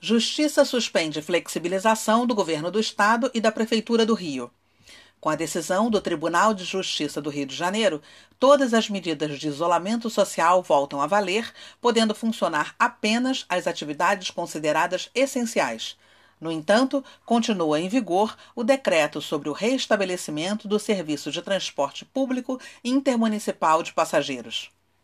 Justiça suspende flexibilização do governo do estado e da prefeitura do Rio. Com a decisão do Tribunal de Justiça do Rio de Janeiro, todas as medidas de isolamento social voltam a valer, podendo funcionar apenas as atividades consideradas essenciais. No entanto, continua em vigor o decreto sobre o reestabelecimento do serviço de transporte público intermunicipal de passageiros.